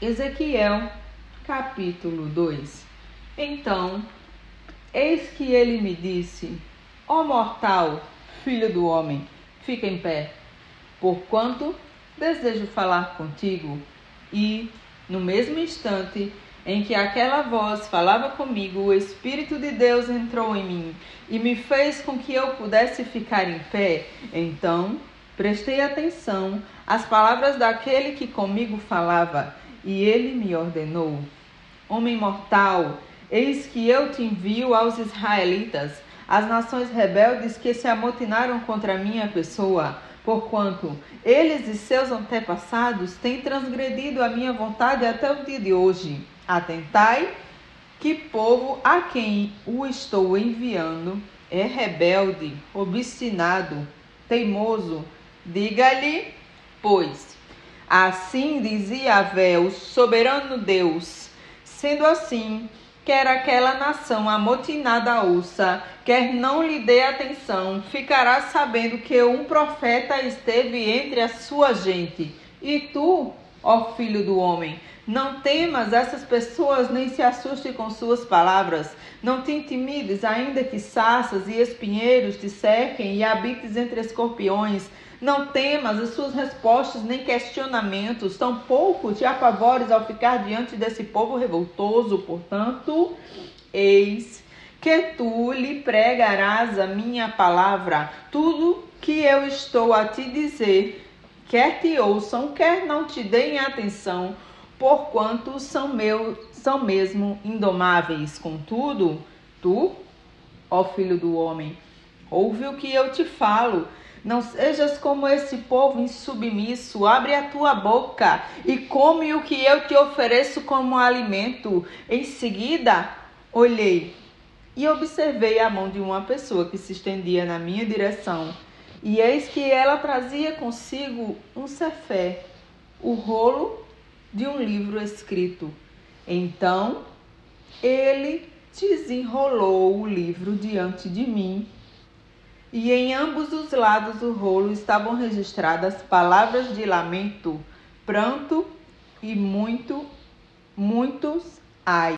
Ezequiel, capítulo 2 Então, eis que ele me disse: Ó mortal, filho do homem, fica em pé, porquanto desejo falar contigo. E, no mesmo instante em que aquela voz falava comigo, o Espírito de Deus entrou em mim e me fez com que eu pudesse ficar em pé. Então, prestei atenção às palavras daquele que comigo falava e ele me ordenou: Homem mortal, eis que eu te envio aos israelitas, as nações rebeldes que se amotinaram contra a minha pessoa, porquanto eles e seus antepassados têm transgredido a minha vontade até o dia de hoje. Atentai que povo a quem o estou enviando é rebelde, obstinado, teimoso. Diga-lhe, pois, Assim dizia Yahvé, o soberano Deus. Sendo assim, quer aquela nação amotinada ouça, quer não lhe dê atenção, ficará sabendo que um profeta esteve entre a sua gente. E tu, ó filho do homem, não temas essas pessoas, nem se assuste com suas palavras. Não te intimides, ainda que saças e espinheiros te cerquem e habites entre escorpiões. Não temas as suas respostas nem questionamentos, tampouco te apavores ao ficar diante desse povo revoltoso. Portanto, eis que tu lhe pregarás a minha palavra, tudo que eu estou a te dizer, quer te ouçam, quer não te deem atenção, porquanto são meu, são mesmo indomáveis. Contudo, tu, ó filho do homem, ouve o que eu te falo não sejas como esse povo insubmisso. Abre a tua boca e come o que eu te ofereço como alimento. Em seguida, olhei e observei a mão de uma pessoa que se estendia na minha direção. E eis que ela trazia consigo um cefé, o rolo de um livro escrito. Então ele desenrolou o livro diante de mim e em ambos os lados do rolo estavam registradas palavras de lamento, pranto e muito, muitos ai.